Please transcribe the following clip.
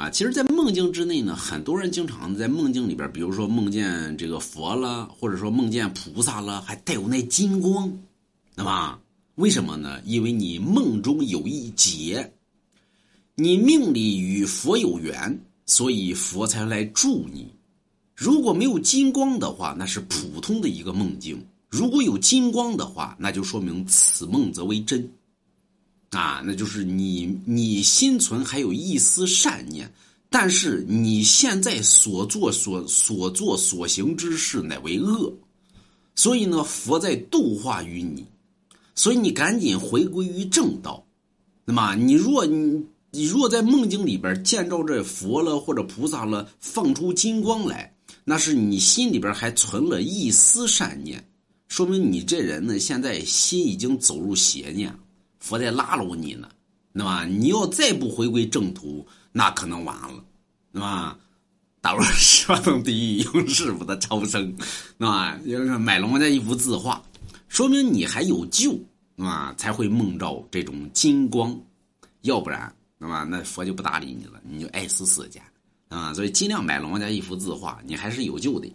啊，其实，在梦境之内呢，很多人经常在梦境里边，比如说梦见这个佛了，或者说梦见菩萨了，还带有那金光，对吧？为什么呢？因为你梦中有一劫，你命里与佛有缘，所以佛才来助你。如果没有金光的话，那是普通的一个梦境；如果有金光的话，那就说明此梦则为真。啊，那就是你，你心存还有一丝善念，但是你现在所做所所做所行之事乃为恶，所以呢，佛在度化于你，所以你赶紧回归于正道。那么，你若你你若在梦境里边见着这佛了或者菩萨了，放出金光来，那是你心里边还存了一丝善念，说明你这人呢，现在心已经走入邪念了。佛在拉拢你呢，那么你要再不回归正途，那可能完了，对吧？打入十八层地狱，用师傅的超生，对吧？就是买龙王家一幅字画，说明你还有救，啊，才会梦到这种金光，要不然，对吧？那佛就不搭理你了，你就爱死死去，啊，所以尽量买龙王家一幅字画，你还是有救的。